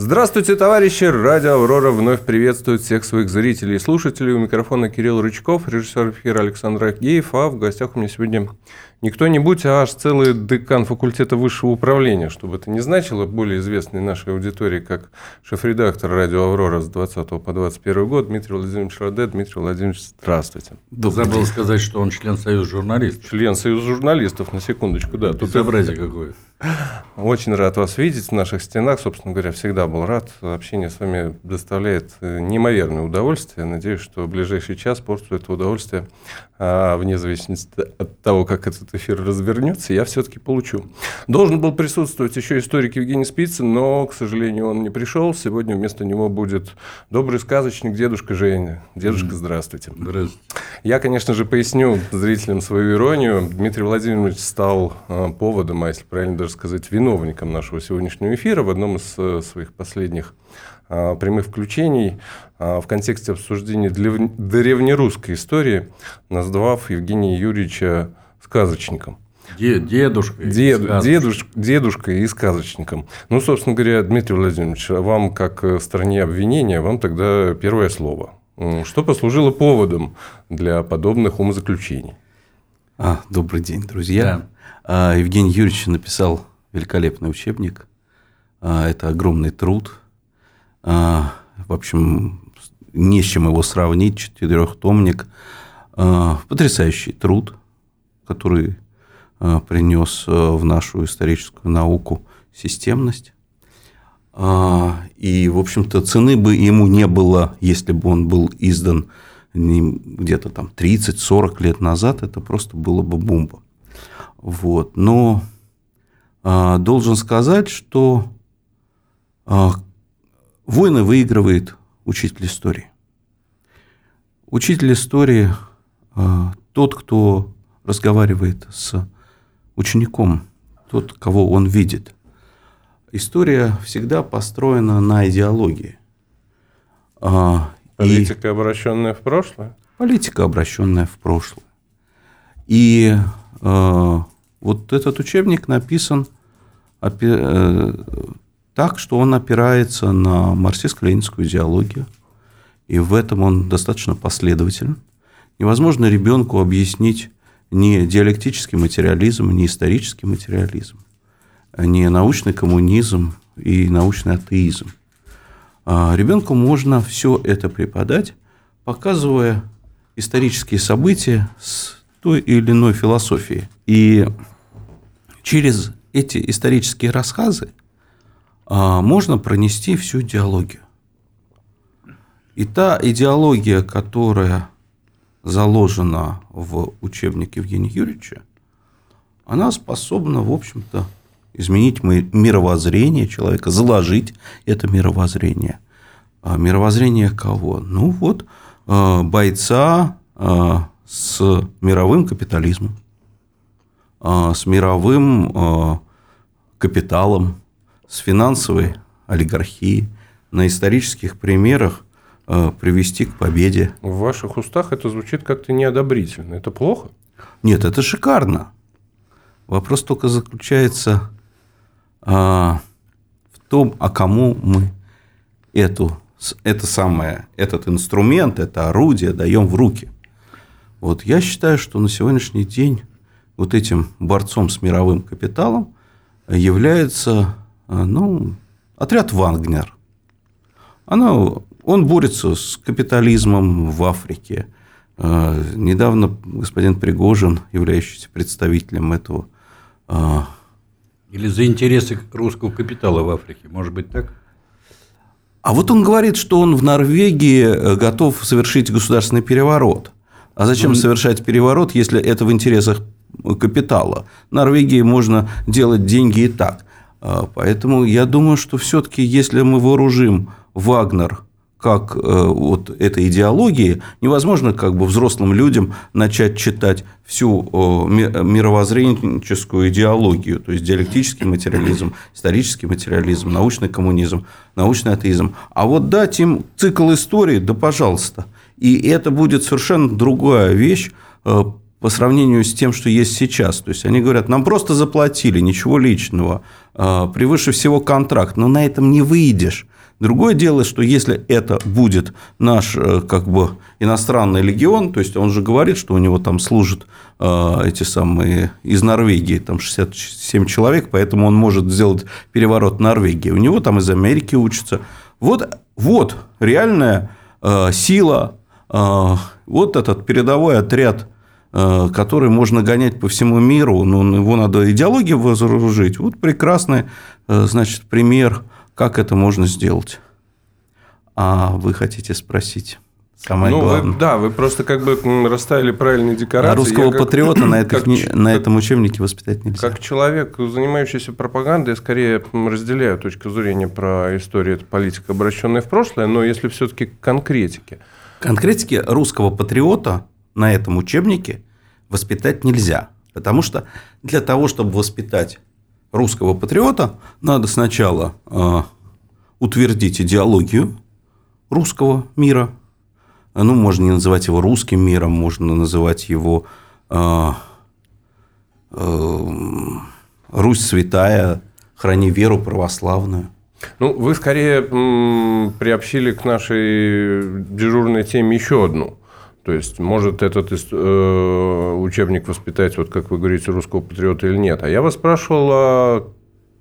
Здравствуйте, товарищи! Радио «Аврора» вновь приветствует всех своих зрителей и слушателей. У микрофона Кирилл Рычков, режиссер эфира Александр Агеев, а в гостях у меня сегодня не кто-нибудь, а аж целый декан факультета высшего управления, чтобы это не значило, более известный нашей аудитории как шеф-редактор радио «Аврора» с 20 по 21 год Дмитрий Владимирович Раде. Дмитрий Владимирович, здравствуйте. Добрый Забыл день. сказать, что он член Союза журналистов. Член Союза журналистов, на секундочку, да. Тут Безобразие какое. Очень рад вас видеть в наших стенах. Собственно говоря, всегда был рад. Общение с вами доставляет э, неимоверное удовольствие. Надеюсь, что в ближайший час порцию этого удовольствия, а, вне зависимости от того, как этот эфир развернется, я все-таки получу. Должен был присутствовать еще историк Евгений Спицын, но, к сожалению, он не пришел. Сегодня вместо него будет добрый сказочник дедушка Женя. Дедушка, здравствуйте. Здравствуйте. Я, конечно же, поясню зрителям свою иронию. Дмитрий Владимирович стал а, поводом, а если правильно даже сказать, виновником нашего сегодняшнего эфира в одном из э, своих последних а, прямых включений а, в контексте обсуждения древнерусской истории, назвав Евгения Юрьевича сказочником. Дедушкой. Дед, дедуш, дедушкой и сказочником. Ну, собственно говоря, Дмитрий Владимирович, вам, как э, стране обвинения, вам тогда первое слово. Что послужило поводом для подобных умозаключений? А, добрый день, друзья. Да. А, Евгений Юрьевич написал великолепный учебник. А, это огромный труд. А, в общем, не с чем его сравнить. Четырехтомник. Потрясающий труд, который принес в нашу историческую науку системность. И, в общем-то, цены бы ему не было, если бы он был издан где-то там 30-40 лет назад. Это просто было бы бомба. Вот. Но а, должен сказать, что а, войны выигрывает учитель истории. Учитель истории а, тот, кто разговаривает с учеником, тот, кого он видит. История всегда построена на идеологии. Политика, и... обращенная в прошлое? Политика, обращенная в прошлое. И э, вот этот учебник написан э, так, что он опирается на марксистско-ленинскую идеологию, и в этом он достаточно последователен. Невозможно ребенку объяснить не диалектический материализм, не исторический материализм, не научный коммунизм и научный атеизм. А ребенку можно все это преподать, показывая исторические события с той или иной философии. И через эти исторические рассказы а, можно пронести всю идеологию. И та идеология, которая заложена в учебнике Евгения Юрьевича, она способна, в общем-то, изменить мировоззрение человека, заложить это мировоззрение. А мировоззрение кого? Ну вот а, бойца с мировым капитализмом, а, с мировым а, капиталом, с финансовой олигархией, на исторических примерах а, привести к победе. В ваших устах это звучит как-то неодобрительно. Это плохо? Нет, это шикарно. Вопрос только заключается в том, а кому мы эту, это самое, этот инструмент, это орудие даем в руки. Вот я считаю, что на сегодняшний день вот этим борцом с мировым капиталом является ну, отряд Вагнер. Она, он борется с капитализмом в Африке. Недавно господин Пригожин, являющийся представителем этого... Или за интересы русского капитала в Африке, может быть так? А вот он говорит, что он в Норвегии готов совершить государственный переворот – а зачем mm совершать переворот, если это в интересах капитала? Норвегии можно делать деньги и так. А, поэтому я думаю, что все-таки, если мы вооружим Вагнер как э, вот этой идеологии, невозможно как бы взрослым людям начать читать всю мировоззренческую идеологию, то есть диалектический материализм, исторический материализм, научный коммунизм, научный атеизм. А вот дать им цикл истории, да пожалуйста – и это будет совершенно другая вещь, э, по сравнению с тем, что есть сейчас. То есть они говорят, нам просто заплатили, ничего личного, а, превыше всего контракт, но на этом не выйдешь. Другое дело, что если это будет наш э, как бы иностранный легион, то есть он же говорит, что у него там служат э, эти самые из Норвегии, там 67 человек, поэтому он может сделать переворот Норвегии. У него там из Америки учатся. Вот, вот реальная э, сила, вот этот передовой отряд который можно гонять по всему миру, но его надо идеологию вооружить. Вот прекрасный, значит, пример как это можно сделать? А вы хотите спросить? Самое ну, главное. Вы, да, вы просто как бы расставили правильные декорации. А русского я патриота как, на, этих, как, на этом учебнике воспитать нельзя. Как человек, занимающийся пропагандой, я скорее разделяю точку зрения про историю, это политика, обращенная в прошлое, но если все-таки конкретики. Конкретики русского патриота на этом учебнике воспитать нельзя. Потому что для того, чтобы воспитать русского патриота, надо сначала э, утвердить идеологию русского мира. Ну, можно не называть его русским миром, можно называть его э, э, Русь святая, храни веру православную. Ну, вы скорее м, приобщили к нашей дежурной теме еще одну. То есть, может этот э, учебник воспитать, вот как вы говорите, русского патриота или нет. А я вас спрашивал о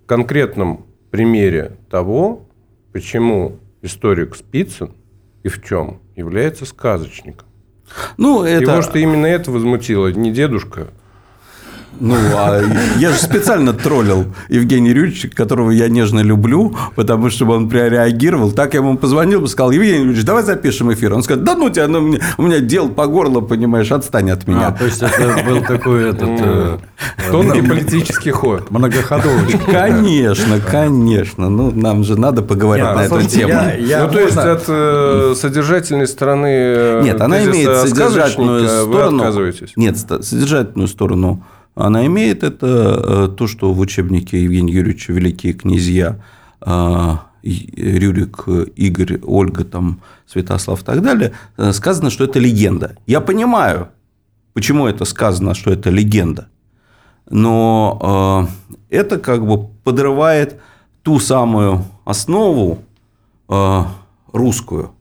конкретном примере того, почему историк Спицын и в чем является сказочником. Ну, это... Его что именно это возмутило, не дедушка, ну, а я же специально троллил Евгения Юрьевича, которого я нежно люблю, потому что он прореагировал. Так я ему позвонил и сказал, Евгений Юрьевич, давай запишем эфир. Он сказал, да ну тебя, ну, у меня дел по горло, понимаешь, отстань от меня. А, то есть, это был такой этот... Э, Тонкий политический ход. Многоходовочка. Конечно, конечно. Ну, нам же надо поговорить на эту тему. Ну, то есть, от э, содержательной стороны э, Нет, она имеет содержательную сторону. Нет, содержательную сторону она имеет это э, то, что в учебнике Евгения Юрьевича «Великие князья» э, Рюрик, Игорь, Ольга, там, Святослав и так далее, э, сказано, что это легенда. Я понимаю, почему это сказано, что это легенда. Но это как бы подрывает ту самую основу русскую,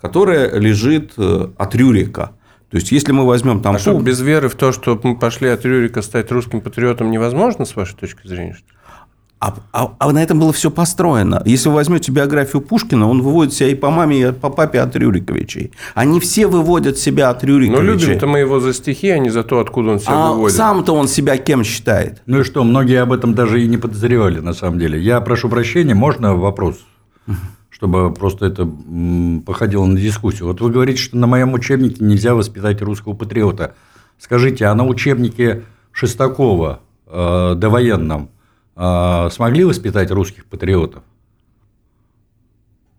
которая лежит от Рюрика – то есть, если мы возьмем там... А что, без веры в то, что мы пошли от Рюрика стать русским патриотом, невозможно, с вашей точки зрения? А, а, а на этом было все построено. Если вы возьмете биографию Пушкина, он выводит себя и по маме, и по папе от Рюриковичей. Они все выводят себя от Рюриковичей. Но любим-то мы его за стихи, а не за то, откуда он себя а выводит. сам-то он себя кем считает? Ну и что, многие об этом даже и не подозревали, на самом деле. Я прошу прощения, можно вопрос? Чтобы просто это походило на дискуссию. Вот вы говорите, что на моем учебнике нельзя воспитать русского патриота. Скажите, а на учебнике Шестакова э, довоенном э, смогли воспитать русских патриотов,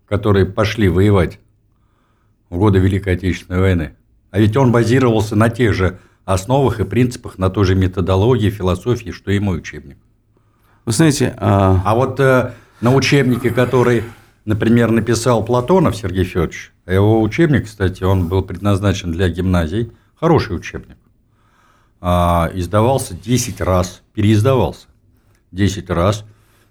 которые пошли воевать в годы Великой Отечественной войны? А ведь он базировался на тех же основах и принципах, на той же методологии, философии, что и мой учебник. Вы знаете... А, а вот э, на учебнике, который например, написал Платонов Сергей Федорович, а его учебник, кстати, он был предназначен для гимназий, хороший учебник, а, издавался 10 раз, переиздавался 10 раз,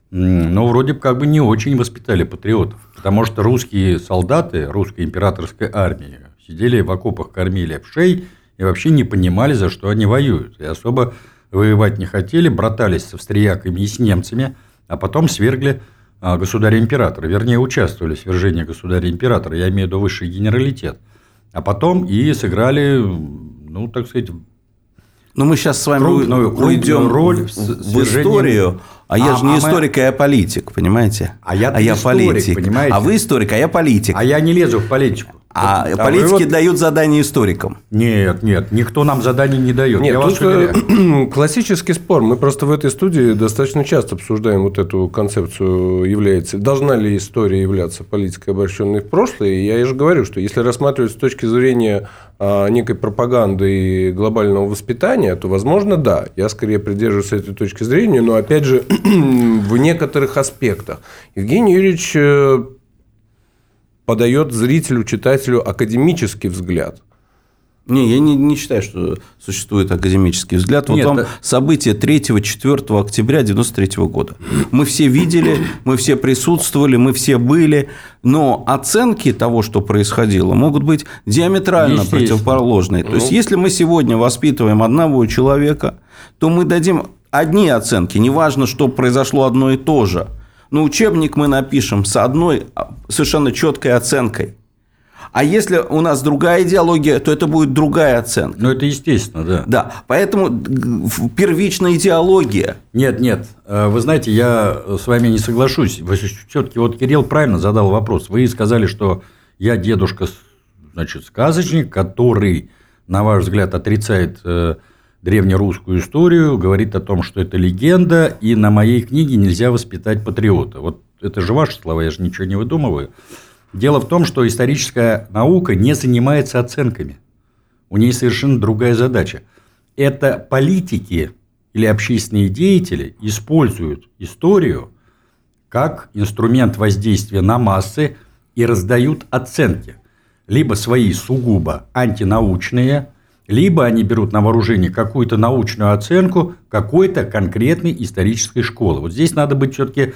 но вроде как бы не очень воспитали патриотов, потому что русские солдаты русской императорской армии сидели в окопах, кормили пшей и вообще не понимали, за что они воюют, и особо воевать не хотели, братались с австрияками и с немцами, а потом свергли государя-императора, вернее, участвовали в свержении государя-императора, я имею в виду высший генералитет. А потом и сыграли, ну, так сказать, ну, мы сейчас с вами крупную, уйдем роль в, в историю. А, а я же не а историк, мы... а я политик, понимаете? А я, а я историк, политик. Понимаете? А вы историк, а я политик. А я не лезу в политику. А вот, политики вот... дают задания историкам. Нет, нет, никто нам заданий не дает. Нет, Я тут вас классический спор. Мы просто в этой студии достаточно часто обсуждаем вот эту концепцию, является, должна ли история являться политикой, обращенной в прошлое. И я же говорю, что если рассматривать с точки зрения а, некой пропаганды и глобального воспитания, то, возможно, да. Я скорее придерживаюсь этой точки зрения, но, опять же, в некоторых аспектах. Евгений Юрьевич э, подает зрителю, читателю академический взгляд Не, я не, не считаю, что существует академический взгляд. Вот Нет, вам это... события 3-4 октября 1993 года. Мы все видели, мы все присутствовали, мы все были, но оценки того, что происходило, могут быть диаметрально противоположные. То есть, ну. если мы сегодня воспитываем одного человека, то мы дадим одни оценки, неважно, что произошло одно и то же. Но учебник мы напишем с одной а, совершенно четкой оценкой. А если у нас другая идеология, то это будет другая оценка. Ну, это естественно, да. Да, поэтому первичная идеология. Нет, нет. Э, вы знаете, я с вами не соглашусь. Все-таки вот Кирилл правильно задал вопрос. Вы сказали, что я дедушка, значит, сказочник, который, на ваш взгляд, отрицает э, древнерусскую историю, говорит о том, что это легенда, и на моей книге нельзя воспитать патриота. Вот это же ваши слова, я же ничего не выдумываю. Дело в том, что историческая наука не занимается оценками. У нее совершенно другая задача. Это политики или общественные деятели используют историю как инструмент воздействия на массы и раздают оценки. Либо свои сугубо антинаучные, либо они берут на вооружение какую-то научную оценку какой-то конкретной исторической школы. Вот здесь надо быть все-таки,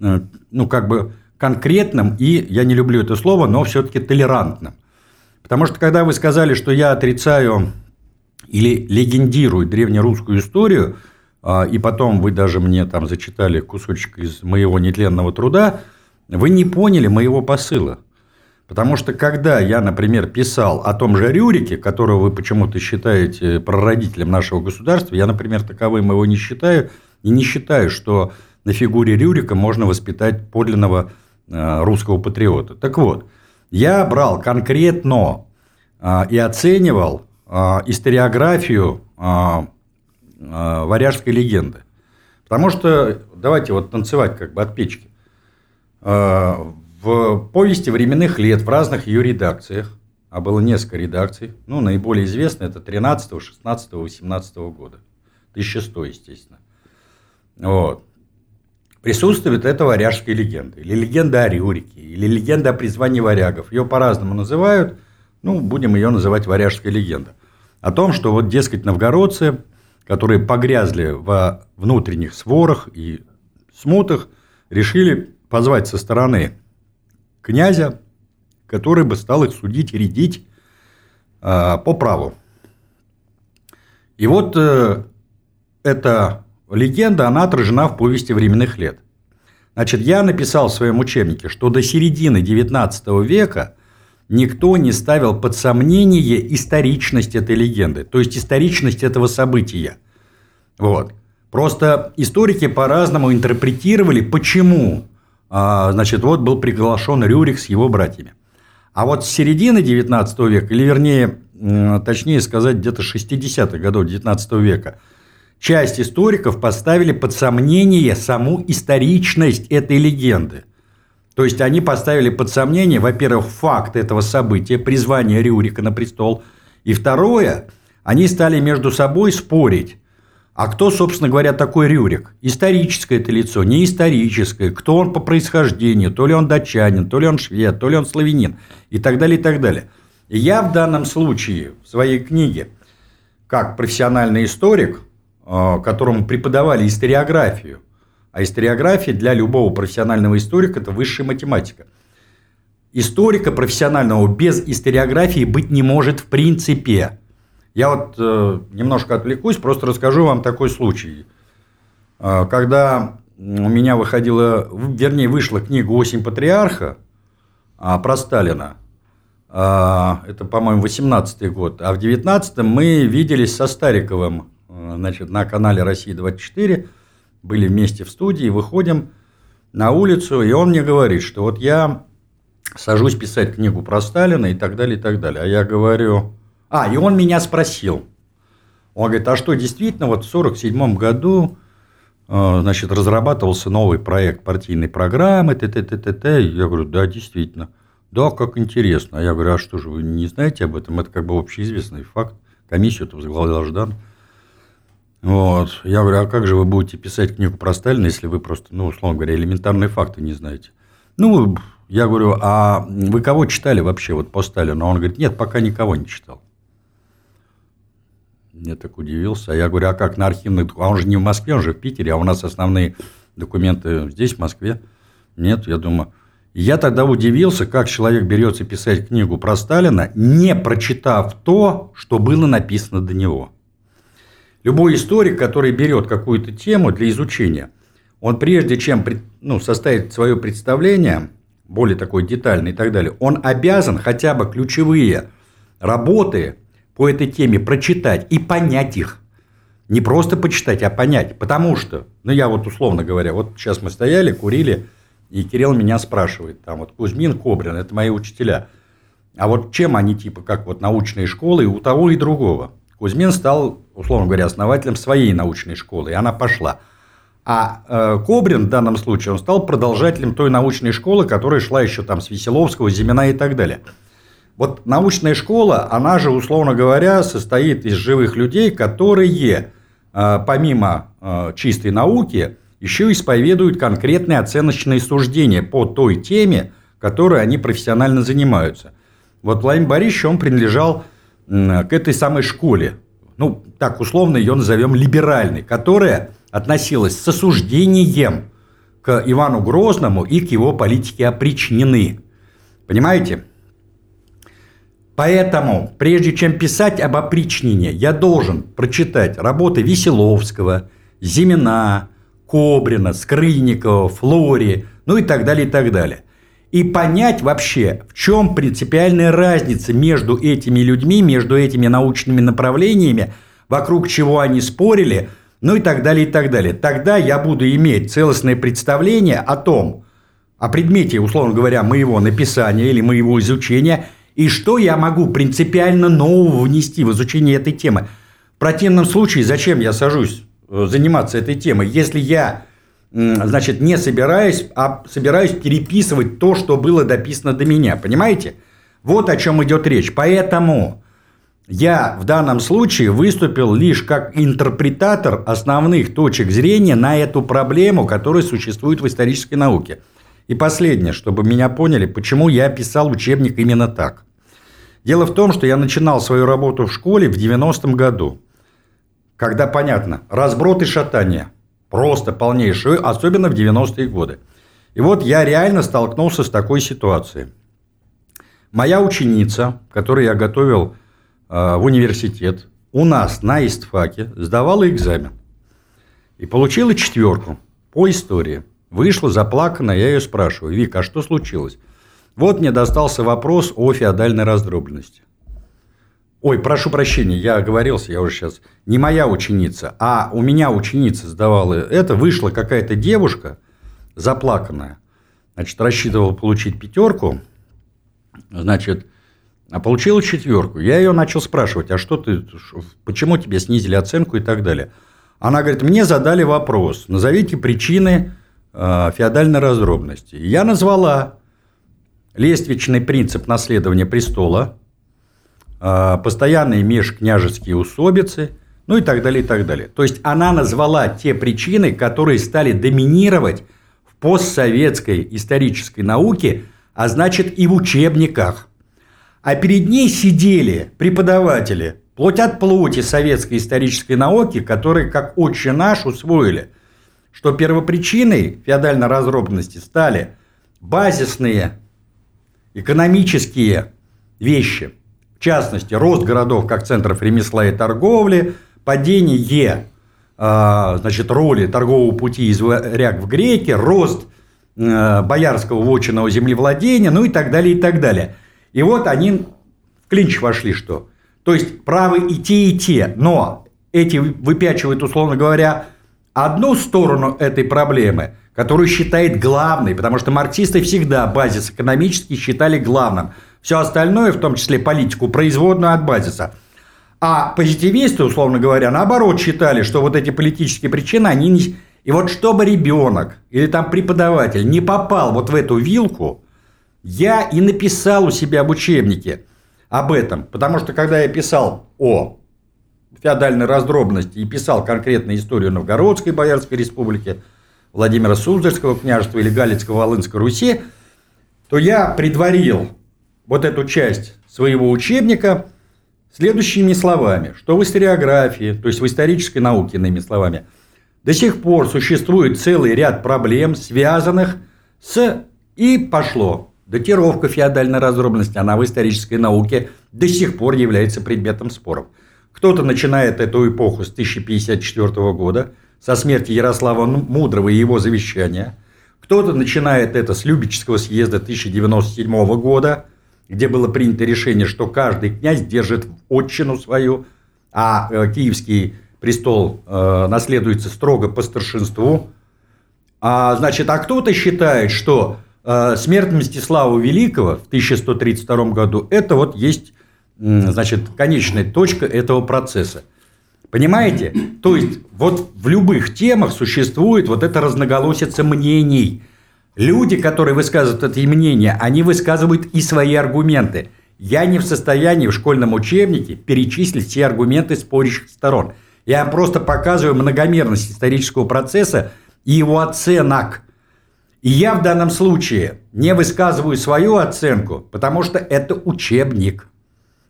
э, ну, как бы конкретным и, я не люблю это слово, но все-таки толерантным. Потому что когда вы сказали, что я отрицаю или легендирую древнерусскую историю, а, и потом вы даже мне там зачитали кусочек из моего нетленного труда, вы не поняли моего посыла. Потому что когда я, например, писал о том же Рюрике, которого вы почему-то считаете прародителем нашего государства, я, например, таковым его не считаю, и не считаю, что на фигуре Рюрика можно воспитать подлинного Э, русского патриота. Так вот, я брал конкретно э, и оценивал э, историографию варяжской легенды. Потому что, давайте вот танцевать как бы от печки. В повести временных лет в разных ее редакциях, а было несколько редакций, ну, наиболее известная это 13, 16, 18 года, 1100, естественно. Вот присутствует эта варяжская легенда. Или легенда о Рюрике, или легенда о призвании варягов. Ее по-разному называют, ну, будем ее называть варяжская легенда. О том, что вот, дескать, новгородцы, которые погрязли во внутренних сворах и смутах, решили позвать со стороны князя, который бы стал их судить и рядить э, по праву. И вот э, это Легенда, она отражена в повести временных лет. Значит, я написал в своем учебнике, что до середины XIX века никто не ставил под сомнение историчность этой легенды, то есть историчность этого события. Вот. Просто историки по-разному интерпретировали, почему а, значит, вот был приглашен Рюрик с его братьями. А вот с середины XIX века, или вернее, точнее сказать, где-то 60-х годов XIX века – часть историков поставили под сомнение саму историчность этой легенды. То есть они поставили под сомнение, во-первых, факт этого события, призвание Рюрика на престол, и второе, они стали между собой спорить, а кто, собственно говоря, такой Рюрик? Историческое это лицо, не историческое. Кто он по происхождению? То ли он датчанин, то ли он швед, то ли он славянин. И так далее, и так далее. И я в данном случае в своей книге, как профессиональный историк, Э, которому преподавали историографию. А историография для любого профессионального историка – это высшая математика. Историка профессионального без историографии быть не может в принципе. Я вот э, немножко отвлекусь, просто расскажу вам такой случай. Э, когда у меня выходила, вернее, вышла книга «Осень патриарха» а, про Сталина, это, по-моему, 18 год, а в 19 мы виделись со Стариковым значит, на канале «Россия-24», были вместе в студии, выходим на улицу, и он мне говорит, что вот я сажусь писать книгу про Сталина и так далее, и так далее. А я говорю... А, и он меня спросил. Он говорит, а что, действительно, вот в 1947 году э, значит, разрабатывался новый проект партийной программы, т т т т т Я говорю, да, действительно. Да, как интересно. А я говорю, а что же, вы не знаете об этом? Это как бы общеизвестный факт. Комиссию-то возглавлял Ждан. Вот. Я говорю, а как же вы будете писать книгу про Сталина, если вы просто, ну, условно говоря, элементарные факты не знаете? Ну, я говорю, а вы кого читали вообще вот по Сталину? Он говорит, нет, пока никого не читал. Я так удивился. А я говорю, а как на архивных... А он же не в Москве, он же в Питере, а у нас основные документы здесь, в Москве. Нет, я думаю... Я тогда удивился, как человек берется писать книгу про Сталина, не прочитав то, что было написано до него. Любой историк, который берет какую-то тему для изучения, он прежде чем ну, составить свое представление, более такое детальное и так далее, он обязан хотя бы ключевые работы по этой теме прочитать и понять их. Не просто почитать, а понять. Потому что, ну я вот условно говоря, вот сейчас мы стояли, курили, и Кирилл меня спрашивает, там вот Кузьмин, Кобрин, это мои учителя. А вот чем они типа как вот научные школы у того и другого? Кузьмин стал, условно говоря, основателем своей научной школы, и она пошла. А э, Кобрин в данном случае, он стал продолжателем той научной школы, которая шла еще там с Веселовского, Зимина и так далее. Вот научная школа, она же, условно говоря, состоит из живых людей, которые, э, помимо э, чистой науки, еще исповедуют конкретные оценочные суждения по той теме, которой они профессионально занимаются. Вот Владимир Борисович, он принадлежал к этой самой школе, ну, так условно ее назовем либеральной, которая относилась с осуждением к Ивану Грозному и к его политике опричнены. Понимаете? Поэтому, прежде чем писать об опричнине, я должен прочитать работы Веселовского, Зимина, Кобрина, Скрынникова, Флори, ну и так далее, и так далее. И понять вообще, в чем принципиальная разница между этими людьми, между этими научными направлениями, вокруг чего они спорили, ну и так далее, и так далее. Тогда я буду иметь целостное представление о том, о предмете, условно говоря, моего написания или моего изучения – и что я могу принципиально нового внести в изучение этой темы. В противном случае, зачем я сажусь э, заниматься этой темой, если я значит, не собираюсь, а собираюсь переписывать то, что было дописано до меня. Понимаете? Вот о чем идет речь. Поэтому я в данном случае выступил лишь как интерпретатор основных точек зрения на эту проблему, которая существует в исторической науке. И последнее, чтобы меня поняли, почему я писал учебник именно так. Дело в том, что я начинал свою работу в школе в 90-м году, когда, понятно, разброд и шатание. Просто полнейшее, особенно в 90-е годы. И вот я реально столкнулся с такой ситуацией. Моя ученица, которую я готовил э, в университет, у нас на ИСТФАКе сдавала экзамен. И получила четверку по истории. Вышла заплаканная, я ее спрашиваю, Вика, а что случилось? Вот мне достался вопрос о феодальной раздробленности. Ой, прошу прощения, я оговорился, я уже сейчас. Не моя ученица, а у меня ученица сдавала это. Вышла какая-то девушка заплаканная. Значит, рассчитывала получить пятерку. Значит, а получила четверку. Я ее начал спрашивать, а что ты, почему тебе снизили оценку и так далее. Она говорит, мне задали вопрос, назовите причины э, феодальной раздробности. Я назвала лествичный принцип наследования престола, а, постоянные межкняжеские усобицы, ну и так далее, и так далее. То есть она назвала те причины, которые стали доминировать в постсоветской исторической науке, а значит и в учебниках. А перед ней сидели преподаватели, плоть от плоти советской исторической науки, которые, как отче наш, усвоили, что первопричиной феодальной разробности стали базисные экономические вещи, в частности, рост городов как центров ремесла и торговли, падение а, значит, роли торгового пути из варяг в греки, рост а, боярского вотчинного землевладения, ну и так далее, и так далее. И вот они в клинч вошли, что? То есть правы и те, и те, но эти выпячивают, условно говоря, одну сторону этой проблемы – которую считает главной, потому что марксисты всегда базис экономический считали главным. Все остальное, в том числе политику, производную от базиса. А позитивисты, условно говоря, наоборот считали, что вот эти политические причины, они не... И вот чтобы ребенок или там преподаватель не попал вот в эту вилку, я и написал у себя в учебнике об этом. Потому что когда я писал о феодальной раздробности и писал конкретно историю Новгородской Боярской Республики – Владимира Суздальского княжества или Галицко-Волынской Руси, то я предварил вот эту часть своего учебника следующими словами, что в историографии, то есть в исторической науке, иными словами, до сих пор существует целый ряд проблем, связанных с... И пошло. Датировка феодальной раздробленности, она в исторической науке до сих пор является предметом споров. Кто-то начинает эту эпоху с 1054 года, со смерти Ярослава Мудрого и его завещания. Кто-то начинает это с Любического съезда 1097 года, где было принято решение, что каждый князь держит отчину свою, а э, киевский престол э, наследуется строго по старшинству. А, значит, а кто-то считает, что э, смерть Мстислава Великого в 1132 году это вот есть значит, конечная точка этого процесса. Понимаете? То есть, вот в любых темах существует вот эта разноголосица мнений. Люди, которые высказывают эти мнения, они высказывают и свои аргументы. Я не в состоянии в школьном учебнике перечислить все аргументы спорящих сторон. Я просто показываю многомерность исторического процесса и его оценок. И я в данном случае не высказываю свою оценку, потому что это учебник.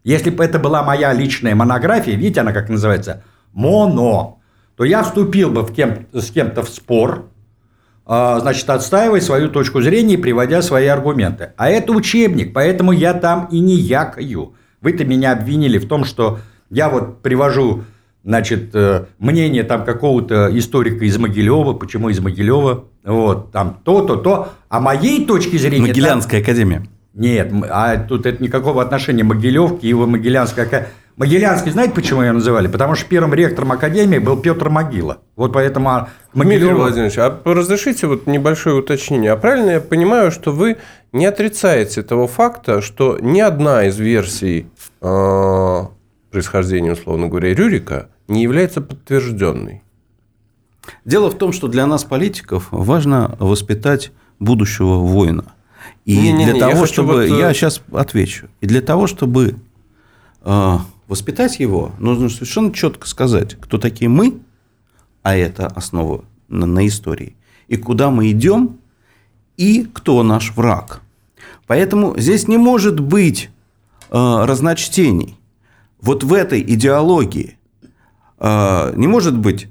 Если бы это была моя личная монография, видите, она как называется, моно, то я вступил бы в кем, с кем-то в спор, а, значит, отстаивая свою точку зрения и приводя свои аргументы. А это учебник, поэтому я там и не якаю. Вы-то меня обвинили в том, что я вот привожу значит, э, мнение там какого-то историка из Могилева, почему из Могилева, вот, там то-то, то, а моей точки зрения... Могилянская там... академия. Нет, а тут это никакого отношения Могилев, Киево-Могилянская. Могилянский, знаете, почему ее называли? Потому что первым ректором академии был Петр Могила. Вот поэтому а, Могилев... Дмитрий Владимирович, а разрешите вот небольшое уточнение. А правильно я понимаю, что вы не отрицаете того факта, что ни одна из версий э, происхождения, условно говоря, Рюрика не является подтвержденной? Дело в том, что для нас, политиков, важно воспитать будущего воина – и не, не, для не, того, я чтобы... Вот... Э, я сейчас отвечу. И для того, чтобы э, воспитать его, нужно совершенно четко сказать, кто такие мы, а это основа на, на истории, и куда мы идем, и кто наш враг. Поэтому здесь не может быть э, разночтений. Вот в этой идеологии э, не может быть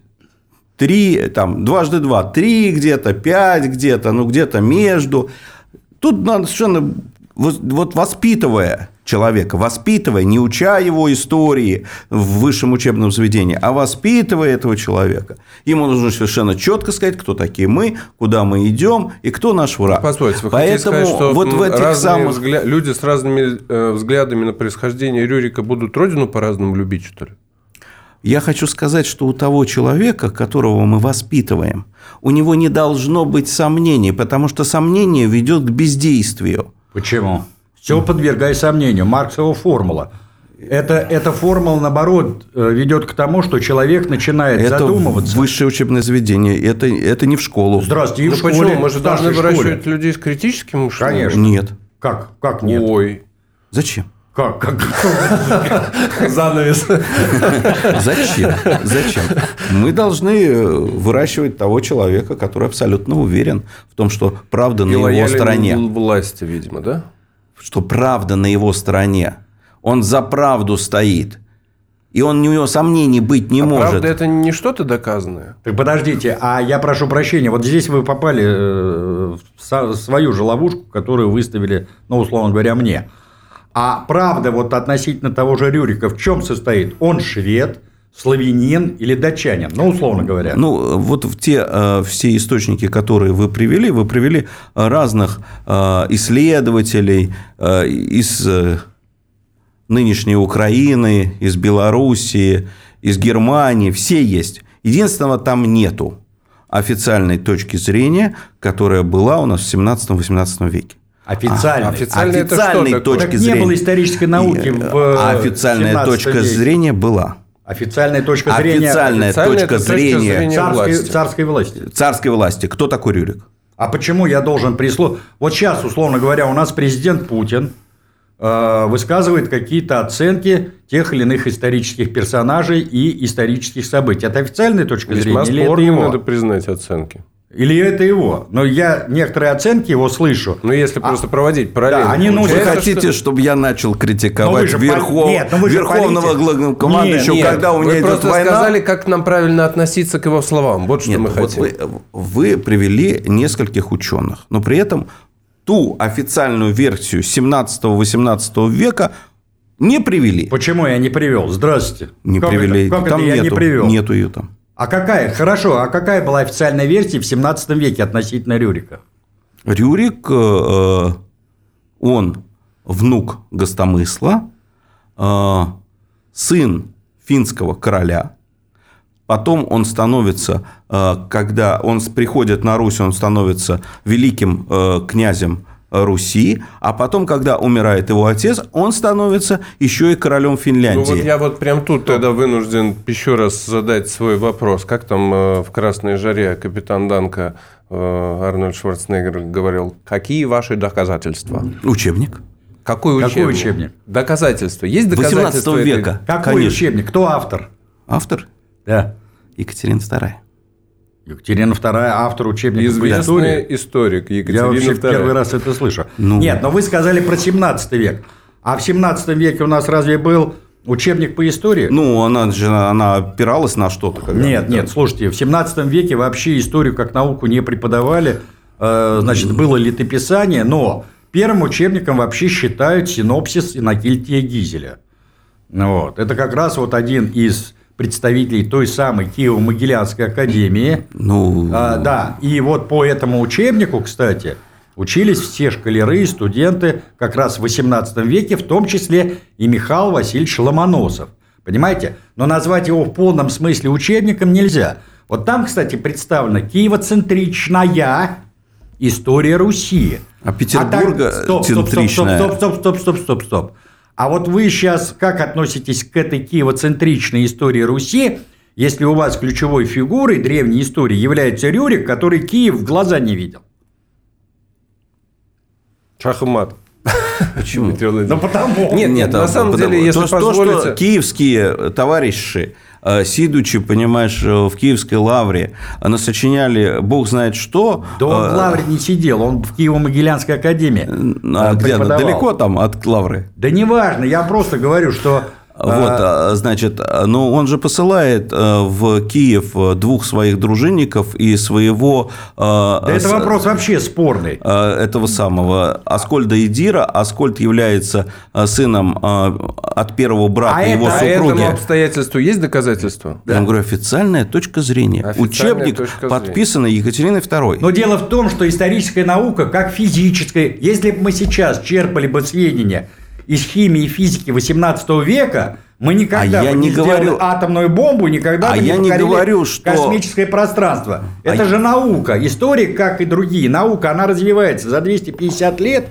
три, там, дважды два, три где-то, пять где-то, ну где-то между. Тут надо совершенно вот воспитывая человека, воспитывая, не уча его истории в высшем учебном заведении, а воспитывая этого человека, ему нужно совершенно четко сказать, кто такие мы, куда мы идем и кто наш враг. Позвольте, вы Поэтому сказать, что вот в этих самых... взгля... люди с разными э, взглядами на происхождение Рюрика будут родину по-разному любить, что ли? Я хочу сказать, что у того человека, которого мы воспитываем, у него не должно быть сомнений, потому что сомнение ведет к бездействию. Почему? Все подвергай сомнению. Марксова формула. Это, эта формула, наоборот, э, ведет к тому, что человек начинает это задумываться. высшее учебное заведение. Это, это не в школу. Здравствуйте, и ну, в школе. Почему? Мы же должны выращивать людей с критическим мышлением. Конечно. Нет. Как? Как нет? Ой. Зачем? Как? как? Занавес. Зачем? Зачем? Мы должны э, выращивать того человека, который абсолютно уверен в том, что правда на его стороне. власти, видимо, да? Что правда на его стороне. Он за правду стоит. И он, у него сомнений быть не а может. Правда, это не что-то доказанное. Так подождите, а я прошу прощения, вот здесь вы попали э, в свою же ловушку, которую выставили, ну, условно говоря, мне. А правда вот относительно того же Рюрика в чем состоит? Он швед, славянин или датчанин, ну, условно говоря. Ну, вот в те э, все источники, которые вы привели, вы привели разных э, исследователей э, из э, нынешней Украины, из Белоруссии, из Германии, все есть. Единственного там нету официальной точки зрения, которая была у нас в 17-18 веке. Официальной. А, официальной, официальной это точки так зрения. Не было исторической науки в а Официальная точка веке. зрения была. Официальная точка зрения. Официальная, официальная точка зрения, зрения царской, власти. царской власти. Царской власти. Кто такой Рюрик? А почему я должен прислу... Вот сейчас, условно говоря, у нас президент Путин э, высказывает какие-то оценки тех или иных исторических персонажей и исторических событий. Это официальная точка Весьма зрения? Весьма спорные, надо признать, оценки. Или это его? Но я некоторые оценки его слышу. Ну, если А, просто проводить параллельно. да, они Вы нужно- получается, хотите, что- чтобы я начал вы критиковать же верхов- нет, вы же верховного главнокомандующего, Нет, когда у Вы меня идет просто война? сказали, как нам правильно относиться к его словам. Вот что Нет, мы вот хотим. вы, вы привели нескольких ученых, но при этом ту официальную версию 17-18 века не привели. Почему я не привел? Здравствуйте. Не Как привели. Это, как там это я нету, не привел? Нету ее там. А какая? Хорошо, а какая была официальная версия в 17 веке относительно Рюрика? Рюрик, э, он внук Гостомысла, э, сын финского короля. Потом он становится, э, когда он приходит на Русь, он становится великим э, князем Руси, а потом, когда умирает его отец, он становится еще и королем Ну Финляндии. вот я вот прям тут тогда вынужден еще раз задать свой вопрос. Как там э, в «Красной жаре» капитан Данка э, Арнольд Шварценеггер говорил, какие ваши доказательства? Учебник. Какой Какой учебник? учебник? Доказательства. Есть доказательства 18 этой- века. Какой Конечно. учебник? Кто автор? Автор Да. Екатерина II. Екатерина II, автор учебника по Известный истории. историк Я Екатерина вообще в II. первый раз это слышу. Ну. Нет, но вы сказали про 17 век. А в 17 веке у нас разве был учебник по истории? Ну, она же она опиралась на что-то. когда- Нет, нет, слушайте, в 17 веке вообще историю как науку не преподавали. Э, Значит, было летописание, но первым учебником вообще считают синопсис Иннокентия Гизеля. Вот. Это как раз вот один из представителей той самой Киево-Могилянской академии. Ну, А, да, и вот по этому учебнику, кстати, учились все школяры и студенты как раз в 18 веке, в том числе и Михаил Васильевич Ломоносов. Понимаете? Но назвать его в полном смысле учебником нельзя. Вот там, кстати, представлена киевоцентричная история Руси. А Петербурга стоп, стоп, стоп, центричная. стоп, стоп, стоп, стоп, стоп, стоп. А вот вы сейчас как относитесь к этой киевоцентричной истории Руси, если у вас ключевой фигурой древней истории является Рюрик, который Киев в глаза не видел? Шах и мат. Почему? Ну, потому. Нет, нет, на самом деле, если позволите... киевские товарищи, сидучи, понимаешь, э, в Киевской лавре, э, насочиняли бог знает что. Да он э, в Лавре не сидел, он в Киево-Могилянской академии. А э, где она? Далеко там от лавры? Да неважно, я просто говорю, что... Вот, а, а, значит, а, ну он же посылает э, в Киев э, двух своих дружинников и своего... э, да это вопрос вообще спорный. этого самого Аскольда и Дира. Аскольд является сыном от первого брака А его это- А этому супруги. обстоятельству есть доказательства? Я говорю, официальная точка зрения. Официальная Учебник, точка подписанный Екатериной II. Но дело в том, что историческая наука, как физическая, если бы мы сейчас черпали бы сведения из химии и физики 18 века, мы никогда А я не не говорю- атомную бомбу, никогда А бы я не покорили говорю, что- космическое пространство. Это А же наука. История, как и другие, наука, она развивается за 250 лет.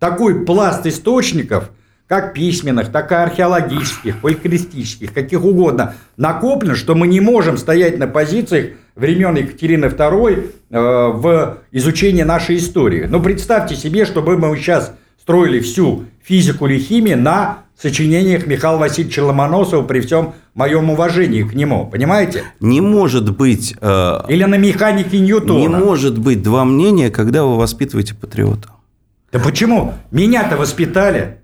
Такой пласт источников, как письменных, так и археологических, фольклористических, каких угодно, накоплен, что мы не можем стоять на позициях времен Екатерины II э, в изучении нашей истории. Но представьте себе, чтобы мы сейчас строили всю физику или химию на сочинениях Михаила Васильевича Ломоносова при всем моем уважении к нему. Понимаете? Не может быть... э, Или на механике Ньютона. не может быть два мнения, когда вы воспитываете патриота. Да почему? Меня-то воспитали.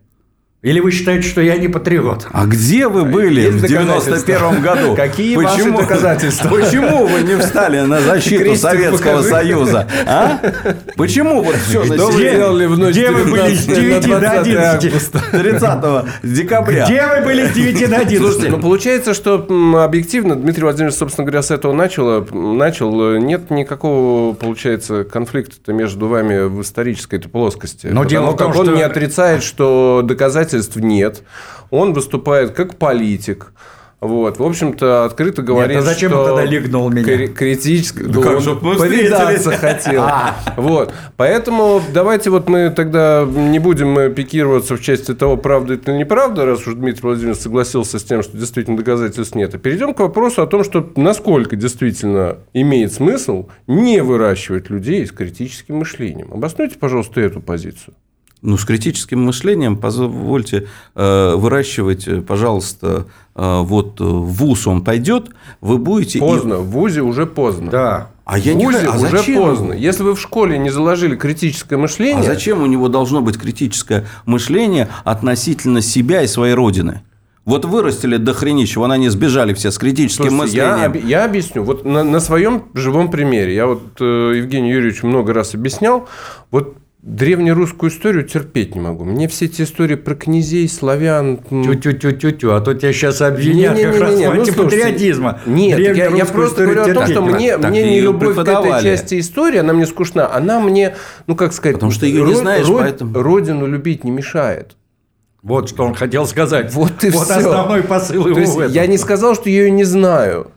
Или вы считаете, что я не патриот? А где вы были Есть в доказательства? 91 году? Какие ваши доказательства? Почему вы не встали на защиту Крестик Советского покажи. Союза? А? Почему вот все на Что вы делали в ночь где вы были с 19 на 9 до 20 11? августа? 30 декабря? Где вы были с 9 до 11? Слушайте, ну получается, что объективно Дмитрий Владимирович, собственно говоря, с этого начал. начал. Нет никакого, получается, конфликта между вами в исторической плоскости. Но Потому дело в том, как он что- не отрицает, что доказательств нет. Он выступает как политик. Вот, в общем-то, открыто говорит, а зачем что он тогда лигнул меня? кри- критически, Ну как, мы повидаться хотел. А. Вот, поэтому давайте вот мы тогда не будем пикироваться в части того, правда это или неправда, раз уж Дмитрий Владимирович согласился с тем, что действительно доказательств нет. А перейдем к вопросу о том, что насколько действительно имеет смысл не выращивать людей с критическим мышлением. Обоснуйте, пожалуйста, эту позицию. Ну, с критическим мышлением позвольте э, выращивать, э, пожалуйста, э, вот в ВУЗ он пойдет, вы будете... и- Поздно, в ВУЗе уже поздно. Да. А я не Вузе хочу- а уже зачем? поздно. Если вы в школе не заложили критическое мышление, А зачем у него должно быть критическое мышление относительно себя и своей родины? Вот вырастили до хренища, вон они сбежали все с критическим Слушайте, я, мышлением. объ- я объясню. Вот на, на своем живом примере. Я вот э, Евгению Юрьевичу много раз объяснял. Вот древнерусскую историю терпеть не могу. Мне все эти истории про князей, славян... Тю-тю-тю-тю-тю, а то тебя сейчас обвинят как раз Не-не-не-не, в ну, слушайте, антипатриотизма. Нет, я, я просто говорю о том, что не мне, Так мне ее не любовь к этой части истории, она мне скучна. Она мне, ну как сказать... Потому что ее не знаешь, поэтому- Родину любить не мешает. Вот что он хотел сказать. Вот и вот всё. основной посыл его То есть в этом. я не сказал, что я ее не знаю.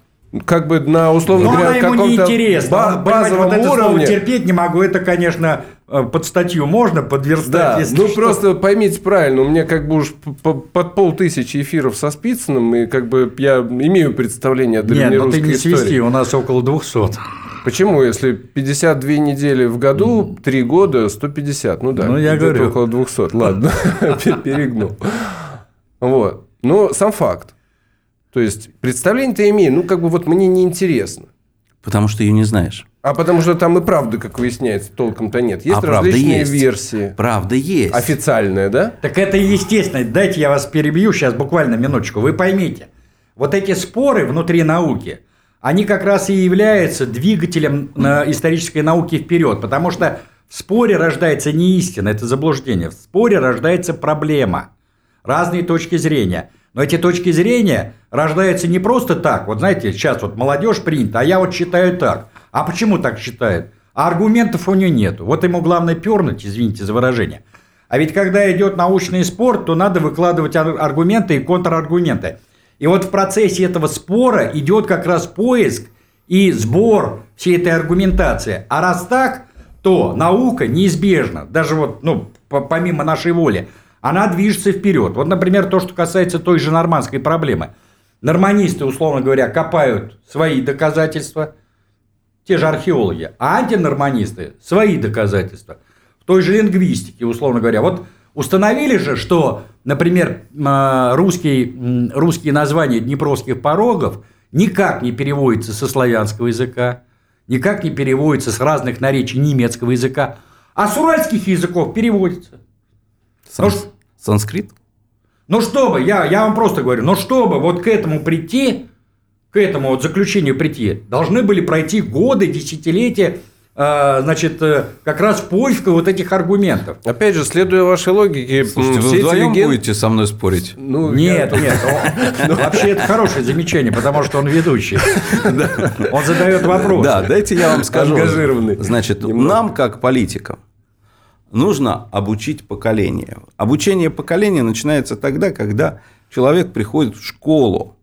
Как бы на условно Но говоря, она ему не интересна. ба- базовом вот уровне. терпеть не могу. Это, конечно, э, под статью можно подверстать. Да, если ну что. просто поймите правильно, у меня как бы уж под полтысячи эфиров со Спицыным, и как бы я имею представление о Нет, ну ты древнерусской не истории. свисти, у нас около 200. Почему? Если 52 недели в году, 3 года, 150. Ну да, Ну, я говорю. около 200. Ладно, перегнул. Вот. Но сам факт. То есть, представление-то имею, ну, как бы вот мне неинтересно. Потому что ее не знаешь. А потому что там и правды, как выясняется, толком-то нет. Есть А различные есть. версии. Правда есть. Официальная, да? Так это естественно. Дайте я вас перебью сейчас буквально минуточку. Вы поймите, вот эти споры внутри науки, они как раз и являются двигателем на исторической науки вперед. Потому что в споре рождается не истина, это заблуждение. В споре рождается проблема. Разные точки зрения. Но эти точки зрения рождаются не просто так. Вот знаете, сейчас вот молодежь принята, а я вот считаю так. А почему так считает? А аргументов у нее нету. Вот ему главное пернуть, извините за выражение. А ведь когда идет научный спор, то надо выкладывать ар- аргументы и контраргументы. И вот в процессе этого спора идет как раз поиск и сбор всей этой аргументации. А раз так, то наука неизбежно, даже вот, ну, по- помимо нашей воли, она движется вперед. Вот, например, то, что касается той же нормандской проблемы. Норманисты, условно говоря, копают свои доказательства, те же археологи, а антинорманисты свои доказательства. В той же лингвистике, условно говоря. Вот установили же, что, например, м, русский, м, русские названия днепровских порогов никак не переводятся со славянского языка, никак не переводятся с разных наречий немецкого языка, а с уральских языков переводятся. Ну, ш- Санскрит? Ну, чтобы, я, я вам просто говорю, но чтобы вот к этому прийти, к этому вот заключению прийти, должны были пройти годы, десятилетия, э, значит, э, как раз поиска вот этих аргументов. Опять же, следуя вашей логике, Слушайте, вы вдвоем легенды- будете со мной спорить? Ну, Нет, я- нет, он- вообще это хорошее замечание, потому что он ведущий. Он задает вопросы. Да, дайте я вам скажу. Ангажированный. Значит, нам, как политикам, нужно обучить поколение. Обучение поколения начинается тогда, когда человек приходит в школу.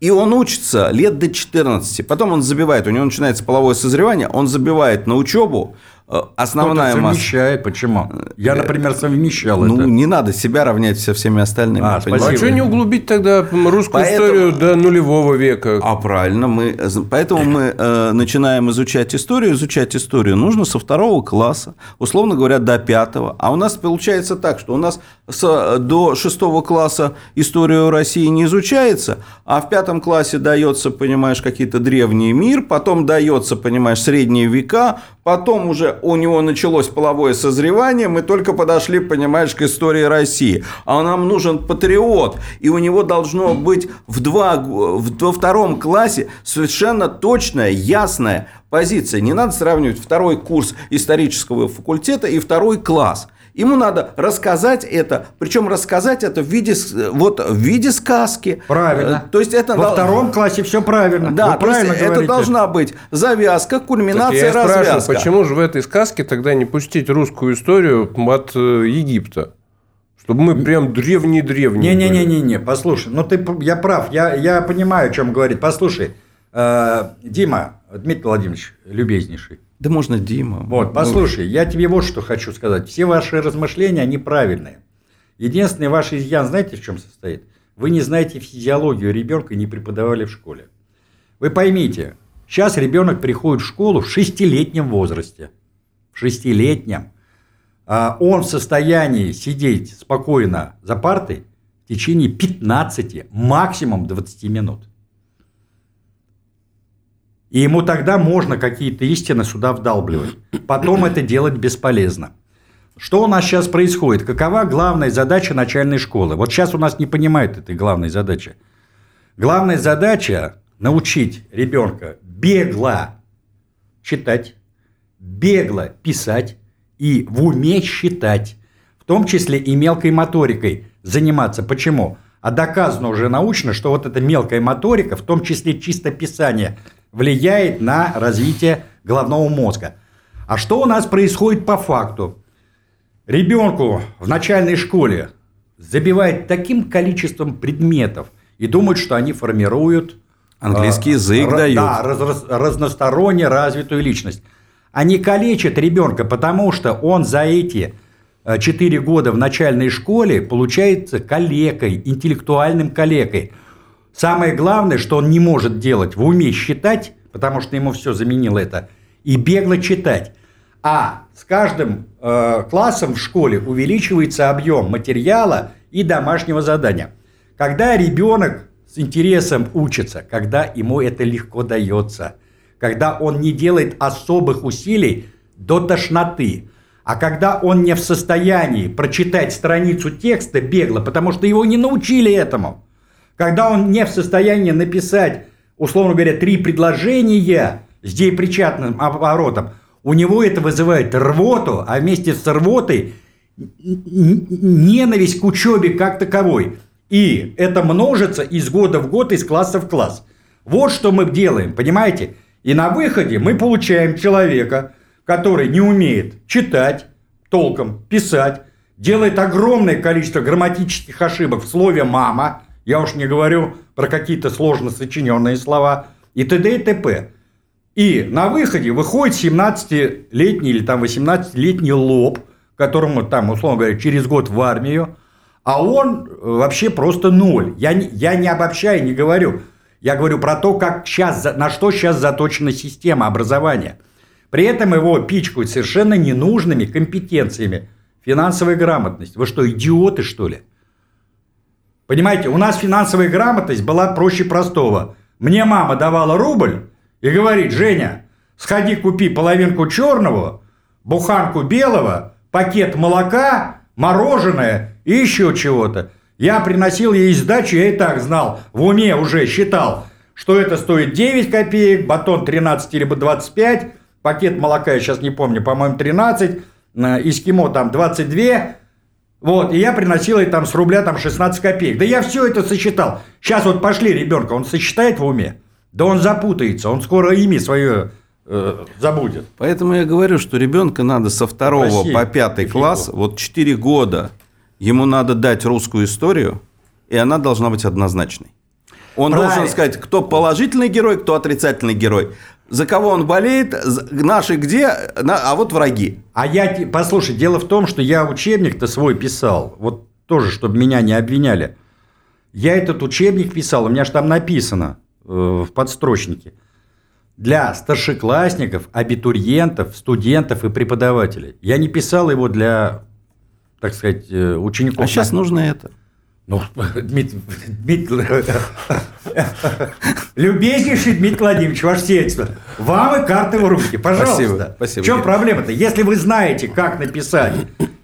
И он учится лет до 14. Потом он забивает, у него начинается половое созревание, он забивает на учебу. Э, Основная Кто-то масса. совмещает, почему? Я, например, совмещал Ну, это. не надо себя равнять со всеми остальными. А, понимаете? А спасибо. что не углубить тогда русскую Поэтому- историю до нулевого века? А правильно, мы, поэтому мы э, начинаем изучать историю. Изучать историю нужно со второго класса, условно говоря, до пятого. А у нас получается так, что у нас с- до шестого класса историю России не изучается, а в пятом классе дается, понимаешь, какие-то древний мир, потом дается, понимаешь, средние века, потом уже у него началось половое созревание, мы только подошли, понимаешь, к истории России. А нам нужен патриот, и у него должно быть в два, в- во втором классе совершенно точная, ясная позиция. Не надо сравнивать второй курс исторического факультета и второй класс. Ему надо рассказать это, причем рассказать это в виде, с- вот, в виде сказки. Правильно. Э, То есть это Во дол- втором классе все правильно. Да, Вы то есть правильно это должна быть завязка, Так кульминация, я и спрашиваю, развязка. почему же в этой сказке тогда не пустить русскую историю от э, Египта? Чтобы мы прям древние-древние. Не-не-не-не, послушай, ну ты, я прав, я, я понимаю, о чем говорит. Послушай, э, Дима, Дмитрий Владимирович, любезнейший, Да можно Дима. вот, послушай, я тебе вот что хочу сказать. Все ваши размышления, они правильные. Единственный ваш изъян, знаете, в чем состоит? Вы не знаете физиологию ребенка и не преподавали в школе. Вы поймите, сейчас ребенок приходит в школу в шестилетнем возрасте. В шестилетнем. А он в состоянии сидеть спокойно за партой в течение 15, максимум 20 минут. И ему тогда можно какие-то истины сюда вдалбливать. Потом это делать бесполезно. Что у нас сейчас происходит? Какова главная задача начальной школы? Вот сейчас у нас не понимают этой главной задачи. Главная задача – научить ребенка бегло читать, бегло писать и в уме считать, в том числе и мелкой моторикой заниматься. Почему? А доказано уже научно, что вот эта мелкая моторика, в том числе чисто писание, влияет на развитие головного мозга. А что у нас происходит по факту? Ребенку в начальной школе забивает таким количеством предметов и думают, что они формируют Английский язык ра- дают. Да, раз- раз- разносторонне развитую личность. Они калечат ребенка, потому что он за эти 4 года в начальной школе получается калекой, интеллектуальным калекой. Самое главное, что он не может делать в уме считать, потому что ему все заменило это, и бегло читать. А с каждым э, классом в школе увеличивается объем материала и домашнего задания. Когда ребенок с интересом учится, когда ему это легко дается, когда он не делает особых усилий до тошноты, а когда он не в состоянии прочитать страницу текста бегло, потому что его не научили этому, когда он не в состоянии написать, условно говоря, три предложения с деепричастным оборотом, у него это вызывает рвоту, а вместе с рвотой ненависть к учебе как таковой. И это множится из года в год, из класса в класс. Вот что мы делаем, понимаете? И на выходе мы получаем человека, который не умеет читать толком, писать, делает огромное количество грамматических ошибок в слове «мама», я уж не говорю про какие-то сложно сочиненные слова, и т.д. и т.п. И на выходе выходит 17-летний или там 18-летний лоб, которому там, условно говоря, через год в армию, а он вообще просто ноль. Я я не обобщаю, не говорю. Я говорю про то, как сейчас, на что сейчас заточена система образования. При этом его пичкают совершенно ненужными компетенциями. Финансовая грамотность. Вы что, идиоты, что ли? Понимаете, у нас финансовая грамотность была проще простого. Мне мама давала рубль и говорит, Женя, сходи купи половинку черного, буханку белого, пакет молока, мороженое и еще чего-то. Я приносил ей сдачу, я и так знал, в уме уже считал, что это стоит 9 копеек, батон 13 или 25, пакет молока, я сейчас не помню, по-моему, 13, э, эскимо там 22, вот, и я приносил ей там с рубля там 16 копеек. Да я все это сосчитал. Сейчас вот пошли ребенка, он сосчитает в уме? Да он запутается, он скоро имя свое э, забудет. Поэтому я говорю, что ребенка надо со второго России, по пятый класс, вот 4 года, ему надо дать русскую историю, и она должна быть однозначной. Он Правильно. должен сказать, кто положительный герой, кто отрицательный герой. За кого он болеет, наши где, а вот враги. А я, послушай, дело в том, что я учебник-то свой писал, вот тоже, чтобы меня не обвиняли. Я этот учебник писал, у меня же там написано э, в подстрочнике. Для старшеклассников, абитуриентов, студентов и преподавателей. Я не писал его для, так сказать, э, учеников. А сейчас нужно это. Ну, Дмитрий, Дмитрий, любезнейший Дмитрий Владимирович, ваше сиятельство, вам и карты в руки, пожалуйста. Спасибо, спасибо. В чем проблема-то? Если вы знаете, как написать,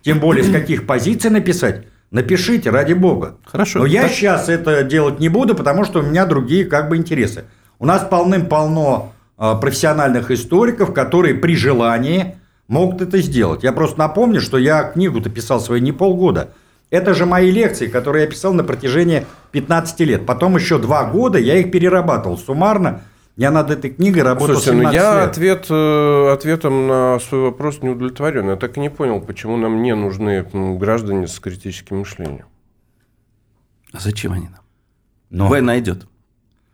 тем более с каких позиций написать, напишите, ради бога. Хорошо. Но я Так- сейчас это делать не буду, потому что у меня другие как бы интересы. У нас полным-полно а, профессиональных историков, которые при желании могут это сделать. Я просто напомню, что я книгу-то писал свою не полгода. Это же мои лекции, которые я писал на протяжении 15 лет. Потом еще два года я их перерабатывал суммарно. Я над этой книгой работал Слушайте, ну 17 я лет. ответ, э, ответом на свой вопрос не удовлетворен. Я так и не понял, почему нам не нужны граждане с критическим мышлением. А зачем они нам? Но- Война найдет.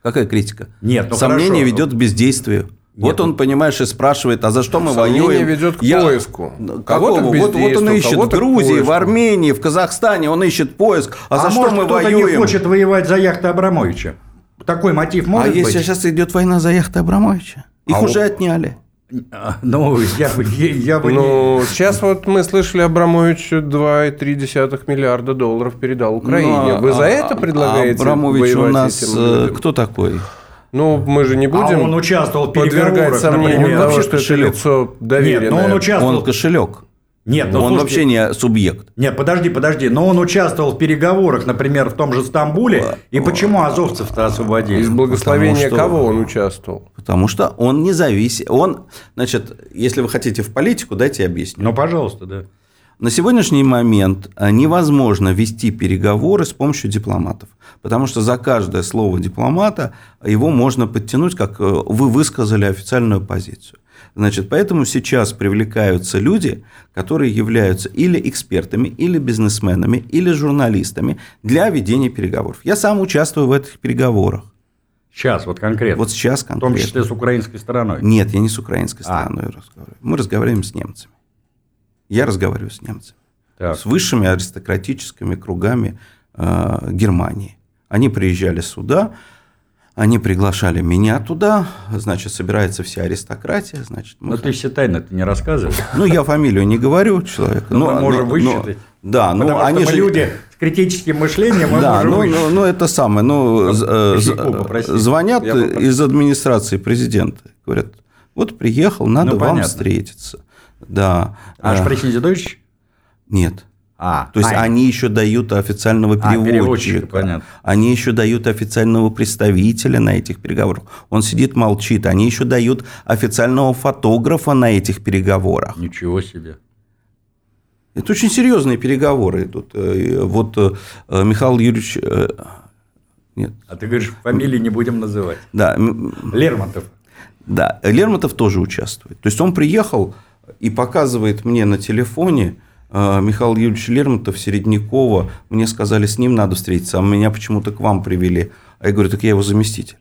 Какая критика? Нет, ну Сомнение хорошо. ведет к бездействию. Вот он, понимаешь, и спрашивает, а за что мы Сомнение воюем? ведет к Я- поиску. Какого? Вот, вот он ищет в Грузии, в. Армении, в Казахстане, он ищет поиск. А, за что может, мы кто-то воюем? не хочет воевать за яхты Абрамовича? Такой мотив а может если быть? сейчас идет война за яхты Абрамовича? Их А уже у- отняли. А, Ну, я бы, я, бы не... Ну, сейчас вот мы слышали, Абрамович 2,3 миллиарда долларов передал Украине. Ну, Вы за а- это а предлагаете Абрамович у нас этим э, кто такой? Ну, мы же не будем а он участвовал в подвергать переговорах, сомнению например. того, Вообще что это кошелек. лицо доверенное. Нет, но он участвовал... Он кошелек. Нет, ну, он слушайте, вообще не субъект. Нет, подожди, подожди. Но он участвовал в переговорах, например, в том же Стамбуле. И почему азовцев-то освободили? Из благословения что- кого он участвовал? Потому что он независим. Он, значит, если вы хотите в политику, дайте я объясню. Ну, пожалуйста, да. На сегодняшний момент э, невозможно вести переговоры с помощью дипломатов, потому что за каждое слово дипломата его можно подтянуть, как э, вы высказали официальную позицию. Значит, поэтому сейчас привлекаются люди, которые являются или экспертами, или бизнесменами, или журналистами для ведения переговоров. Я сам участвую в этих переговорах. Сейчас, вот конкретно. Вот сейчас в том конкретно. числе с украинской стороной. Нет, я не с украинской А. стороной разговариваю. Мы разговариваем с немцами. Я разговариваю с немцами. Так. С высшими аристократическими кругами э, Германии. Они приезжали сюда, они приглашали меня туда, значит, собирается вся аристократия, значит, мы Но ты все тайны ты не рассказывай. ну, я фамилию не говорю человека. Ну, мы можем высчитать. да, ну, они же... люди с критическим мышлением, мы да, можем ну, ну, ну, это самое. Ну, з- э, звонят из администрации президента. Говорят, вот приехал, надо Ну, вам понятно. встретиться. Да. А Э, Шпрехин Зидович? Нет. А, То есть а, они еще дают официального А, переводчика. переводчика, понятно. Они еще дают официального представителя на этих переговорах. Он сидит, молчит. Они еще дают официального фотографа на этих переговорах. Ничего себе. Это очень серьезные переговоры идут. Э, Вот э, Михаил Юрьевич... э, Нет. А ты говоришь, фамилии не будем называть. Да, Лермонтов. да, Лермонтов тоже участвует. То есть он приехал и показывает мне на телефоне э, Михаил Юрьевич Лермонтов, Середнякова. Мне сказали, с ним надо встретиться, а меня почему-то к вам привели. А я говорю, так я его заместитель.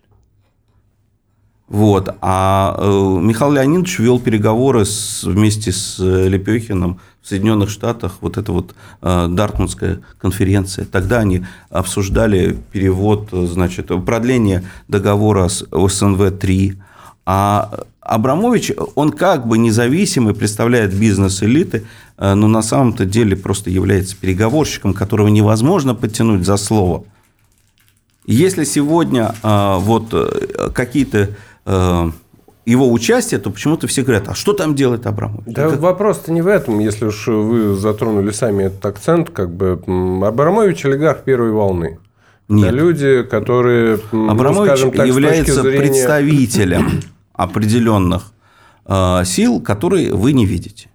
Вот. А э, Михаил Леонидович вел переговоры с- вместе с э, Лепехиным в Соединенных Штатах. Вот это вот Дартмутская конференция. Тогда они обсуждали перевод, значит, продление договора с СНВ-3. А Абрамович, он как бы независимый, представляет бизнес элиты, э, но на самом-то деле просто является переговорщиком, которого невозможно подтянуть за слово. Если сегодня э, вот э, какие-то его участия, то почему-то все говорят, а что там делает Абрамович? Да Как- вопрос-то не в этом, если уж вы затронули сами этот акцент, как бы Абрамович олигарх первой волны. Нет. Это люди, которые, ну, Абрамович скажем так, является зрения- представителем определенных э, сил, которые вы не видите.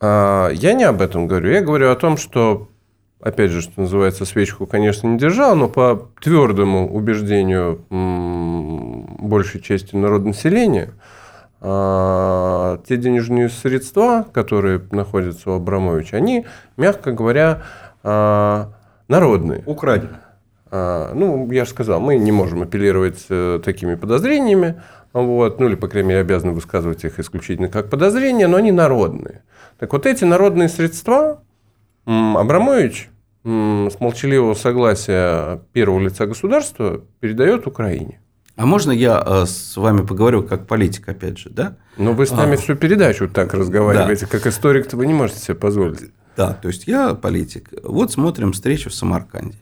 А, Я не об этом говорю. Я говорю о том, что, опять же, что называется, свечку, конечно, не держал, но по твердому убеждению большей части народонаселения, а, те денежные средства, которые находятся у Абрамовича, они, мягко говоря, а, народные. Украдено. А, Ну, я же сказал, мы не можем апеллировать э, такими подозрениями, вот, ну или, по крайней мере, обязаны высказывать их исключительно как подозрения, но они народные. Так вот, эти народные средства Абрамович с молчаливого согласия первого лица государства передает Украине. А можно я э, с вами поговорю как политик, опять же, да? Но вы с нами всю передачу так разговариваете, как историк-то вы не можете себе позволить. Да, то есть я политик. Вот смотрим встречу в Самарканде.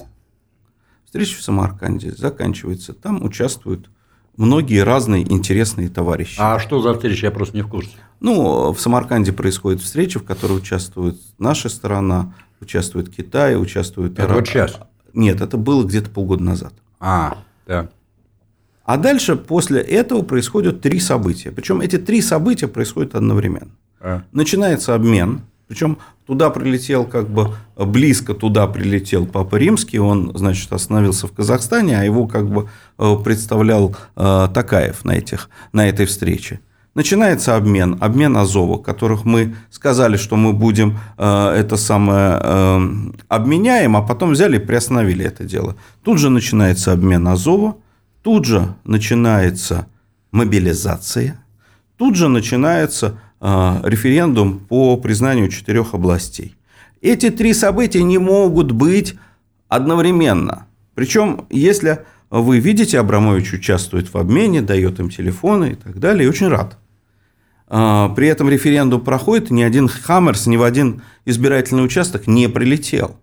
Встреча в Самарканде заканчивается. Там участвуют многие разные интересные товарищи. А что за встреча? Я просто не в курсе. Ну, в Самарканде происходит встреча, в которой участвует наша сторона, участвует Китай, участвует... Это вот сейчас? Нет, это было где-то полгода назад. А, да. А дальше, после этого, происходят три события. Причем эти три события происходят одновременно. А. Начинается обмен. Причем туда прилетел, как бы близко туда прилетел Папа Римский. Он, значит, остановился в Казахстане, а его как бы э, представлял э, Такаев на, этих, на этой встрече. Начинается обмен, обмен Азова, которых мы сказали, что мы будем э, это самое э, обменяем, а потом взяли и приостановили это дело. Тут же начинается обмен Азова, тут же начинается мобилизация, тут же начинается референдум по признанию четырех областей. Эти три события не могут быть одновременно. Причем, если вы видите, Абрамович участвует в обмене, дает им телефоны и так далее, и очень рад. А, При этом референдум проходит, ни один Хаммерс, ни в один избирательный участок не прилетел.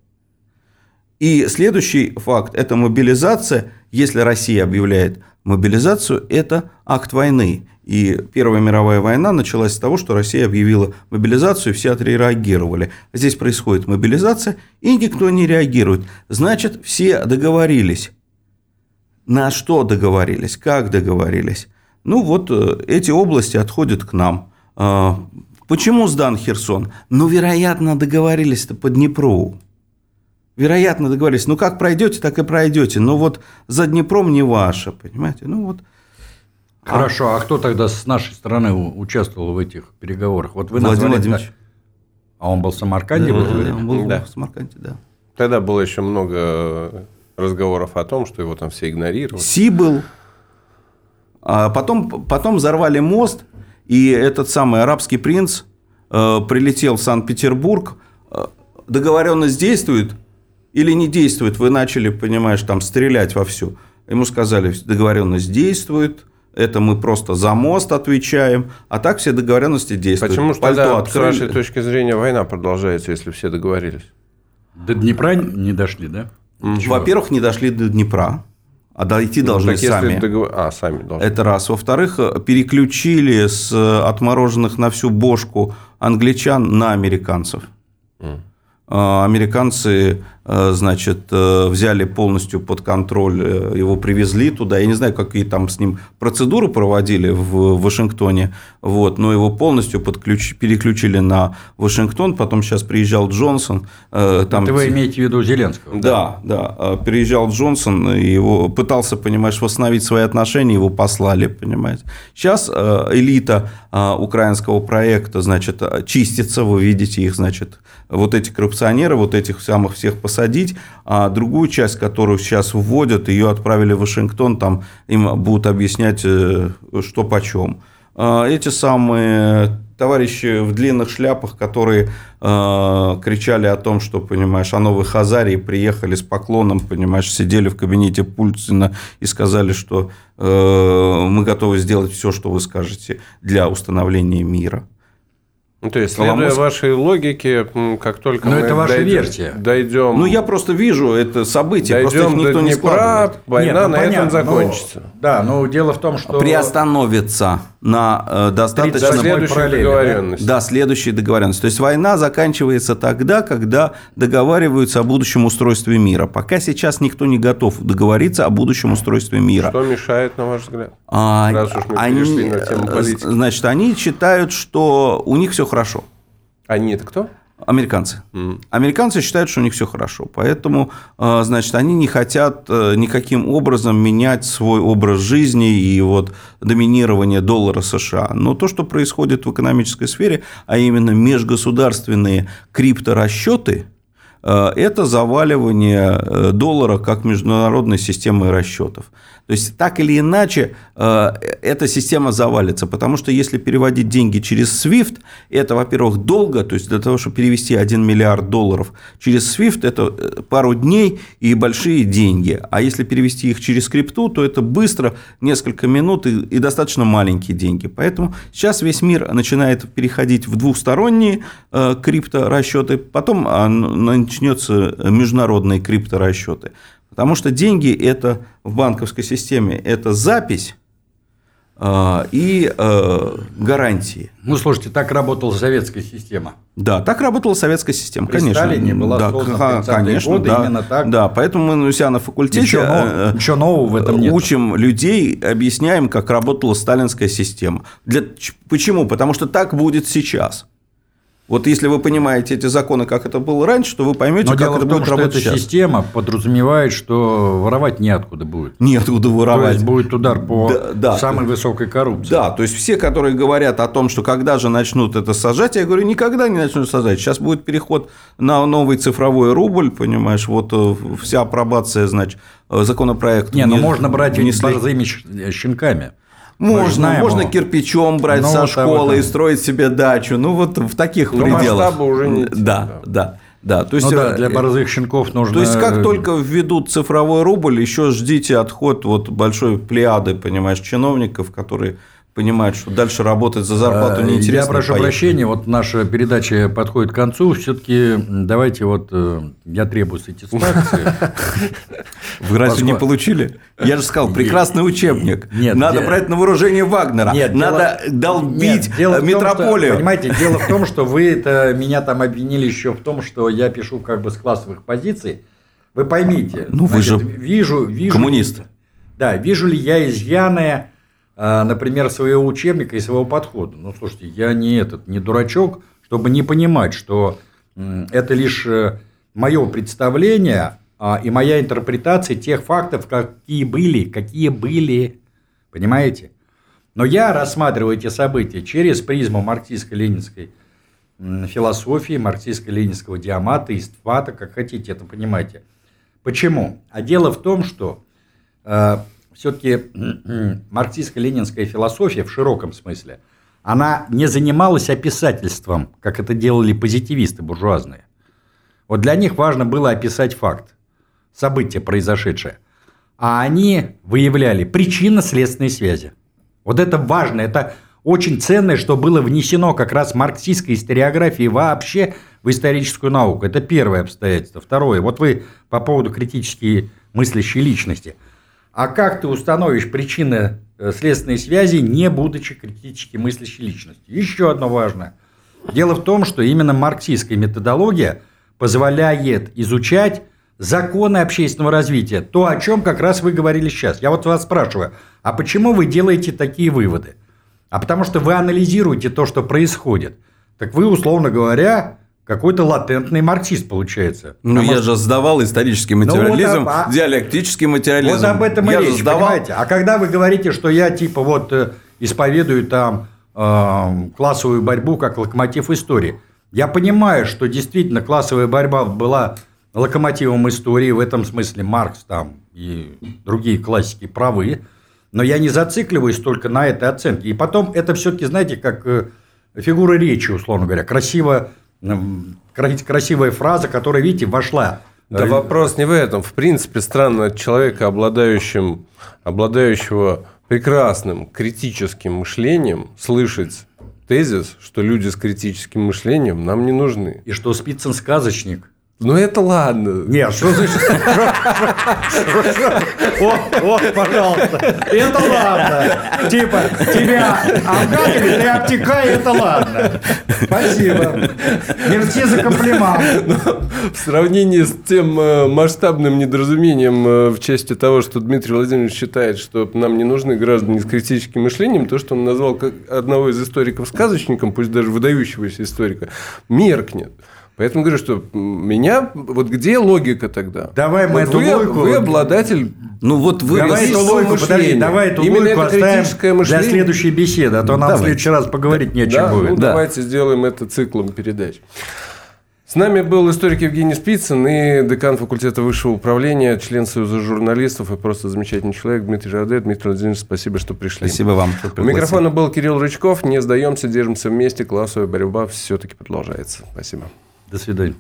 И следующий факт – это мобилизация. Если Россия объявляет мобилизацию – это акт войны. И Первая мировая война началась с того, что Россия объявила мобилизацию, все отреагировали. Здесь происходит мобилизация, и никто не реагирует. Значит, все договорились. На что договорились, как договорились. Ну вот э, эти области отходят к нам. А, почему сдан Херсон? Ну, вероятно, договорились-то по Днепру. Вероятно, договорились. Ну, как пройдете, так и пройдете. Но вот за Днепром не ваше, понимаете? Ну, вот Хорошо, а кто тогда с нашей стороны участвовал в этих переговорах? Вот вы Владимир назвали... Владимирович. А он был в Самарканде? Да, вы да, говорите? он был Да. в Самарканде, да. Тогда было еще много разговоров о том, что его там все игнорировали. Си был. А потом, потом взорвали мост, и этот самый арабский принц э, прилетел в Санкт-Петербург. Э, договоренность действует или не действует? Вы начали, понимаешь, там стрелять вовсю. Ему сказали, договоренность действует, это мы просто за мост отвечаем, а так все договоренности действуют. Почему же Пальто тогда, с открыли. вашей точки зрения, война продолжается, если все договорились? До Днепра не дошли, да? Во-первых, не дошли до Днепра, а дойти должны Ну, так если сами. договор- А, сами должны. Это раз. Во-вторых, переключили с э, отмороженных на всю бошку англичан на американцев. А, Американцы, значит, э, взяли полностью под контроль, э, его привезли туда. Я не знаю, какие там с ним процедуры проводили в Вашингтоне, вот, но его полностью подключ- переключили на Вашингтон. Потом сейчас приезжал Джонсон. э, Там Это вы имеете в виду Зеленского? да, да. А, Переезжал Джонсон, и его пытался, понимаешь, восстановить свои отношения, его послали, понимаете. Сейчас э, элита э, украинского проекта, значит, э, чистится, вы видите их, значит, вот эти коррупционеры, вот этих самых всех посадить, а другую часть, которую сейчас вводят, ее отправили в Вашингтон, там им будут объяснять, э, что почем. А, Эти самые товарищи в длинных шляпах, которые э, кричали о том, что, понимаешь, о новой Хазарии приехали с поклоном, понимаешь, сидели в кабинете Путина и сказали, что э, мы готовы сделать все, что вы скажете для установления мира. Ну, то есть, следуя Коломойский- вашей логике, как только Но мы это ваша дойдем- версия. дойдем, Ну, я просто вижу это событие, просто их дойдем никто до не Днепра, складывает. война Нет, ну, на этом понятно, закончится. ну, да, но дело в том, что... Приостановится на э, До достаточно... Тридцать следующей параллели, договоренности. Да, следующие договоренности. То есть война заканчивается тогда, когда договариваются о будущем устройстве мира. Пока сейчас никто не готов договориться о будущем устройстве мира. Что мешает, на ваш взгляд? А, Раз уж мы они, на тему политики. Значит, они считают, что у них все хорошо. Они это кто? Американцы. М. Американцы считают, что у них все хорошо. Поэтому, э, значит, они не хотят э, никаким образом менять свой образ жизни и вот доминирование доллара США. Но то, что происходит в экономической сфере, а именно межгосударственные крипторасчеты, э, это заваливание э, доллара как международной системы расчетов. То есть, так или иначе, э, эта система завалится, потому что если переводить деньги через SWIFT, это, во-первых, долго, то есть для того, чтобы перевести 1 миллиард долларов через SWIFT, это э, пару дней и большие деньги. А если перевести их через крипту, то это быстро, несколько минут и, и достаточно маленькие деньги. Поэтому сейчас весь мир начинает переходить в двухсторонние э, крипторасчеты, потом а, начнется международные крипторасчеты. Потому что деньги это в банковской системе это запись э, и э, гарантии. Ну, слушайте, так работала советская система. Да, так работала советская система, При конечно. Сталине была да, создана в ха- 30-е конечно, годы да, именно так. Да, поэтому мы у себя на факультете Ничего, нового- э, ничего нового в этом нет. учим людей, объясняем, как работала сталинская система. Для, почему? Потому что так будет сейчас. Вот если вы понимаете эти законы, как это было раньше, то вы поймете, Но как это том, будет работать эта сейчас. система подразумевает, что воровать неоткуда будет. Неоткуда То воровать. есть будет удар по Да, да. самой высокой коррупции. Да, то есть все, которые говорят о том, что когда же начнут это сажать, я говорю, никогда не начнут сажать. Сейчас будет переход на новый цифровой рубль, понимаешь, вот э, вся апробация, значит, э, законопроект. Не, ну вне- можно брать ведь внесли. борзыми щ- щенками. Можно, можно его. кирпичом брать Ну, со вот школы и строить себе дачу. Ну, вот в таких Но пределах. уже не те, Да, да, да. То есть, Ну да, э, для борзых щенков нужно... то есть, э, как только введут цифровой рубль, еще ждите отход вот большой плеяды, понимаешь, чиновников, которые понимают, что дальше работать за зарплату А, неинтересно. Я прошу поехали. прощения, вот наша передача подходит к концу. Все-таки давайте вот э, я требую сатисфакции. Вы разве не получили? Я же сказал, прекрасный учебник. Надо брать на вооружение Вагнера. Надо долбить метрополию. понимаете, дело в том, что вы это меня там обвинили еще в том, что я пишу как бы с классовых позиций. Вы поймите. Ну, вы же вижу, вижу, коммунист. Да, вижу ли я изъяны, например, своего учебника и своего подхода. Ну, слушайте, я не этот, не дурачок, чтобы не понимать, что это лишь мое представление а, и моя интерпретация тех фактов, какие были, какие были. Понимаете? Но я рассматриваю эти события через призму марксистско-ленинской философии, марксистско-ленинского диамата, иствата, как хотите это понимаете. Почему? А дело в том, что все-таки марксистско-ленинская философия в широком смысле, она не занималась описательством, как это делали позитивисты буржуазные. Вот для них важно было описать факт, событие произошедшее. А они выявляли причинно-следственные связи. Вот это важно, это очень ценное, что было внесено как раз марксистской историографии вообще в историческую науку. Это первое обстоятельство. Второе. Вот вы по поводу критически мыслящей личности. А как ты установишь причины э, следственной связи, не будучи критически мыслящей личностью? Еще одно важное. Дело в том, что именно марксистская методология позволяет изучать законы общественного развития. То, о чем как раз вы говорили сейчас. Я вот вас спрашиваю, а почему вы делаете такие выводы? А потому что вы анализируете то, что происходит. Так вы, условно говоря, какой-то латентный марксист получается. Ну, я что- же сдавал исторический вот материализм, а- а- диалектический материализм. Вот об этом и я речь, сдавал. понимаете? А когда вы говорите, что я типа вот э, исповедую там э, классовую борьбу как локомотив истории, я понимаю, что действительно классовая борьба была локомотивом истории, в этом смысле Маркс там и другие классики правы, но я не зацикливаюсь только на этой оценке. И потом это все-таки, знаете, как э, фигура речи, условно говоря, красиво, красивая фраза, которая, видите, вошла. Да Э, вопрос не в этом. В принципе, странно от человека, обладающим, обладающего прекрасным критическим мышлением, слышать тезис, что люди с критическим мышлением нам не нужны. И что Спицын сказочник. Ну, это ладно. Нет, что значит? Вот, вот, пожалуйста. Это ладно. Типа, тебя обгадили, ты обтекай, это ладно. Спасибо. Мерси за комплимент. В сравнении с тем э, масштабным недоразумением э, в части того, что Дмитрий Владимирович считает, что нам не нужны граждане с критическим мышлением, то, что он назвал одного из историков сказочником, пусть даже выдающегося историка, меркнет. Поэтому говорю, что меня... Вот где логика тогда? Давай мы Вот эту вы, логику- Вы обладатель... Ну, вот вы... Давай эту логику, подожди, давай эту Именно логику это оставим критическое для мышление. следующей беседы, а то нам в Давайте. следующий раз поговорить нечем Да, ну, будет. Да. давайте сделаем это циклом передач. С нами был историк Евгений Спицын и декан факультета высшего управления, член Союза журналистов и просто замечательный человек Дмитрий Раде. Дмитрий Владимирович, спасибо, что пришли. Спасибо вам. У микрофона был Кирилл Рычков. Не сдаемся, держимся вместе. Классовая борьба все-таки продолжается. Спасибо. da cidade.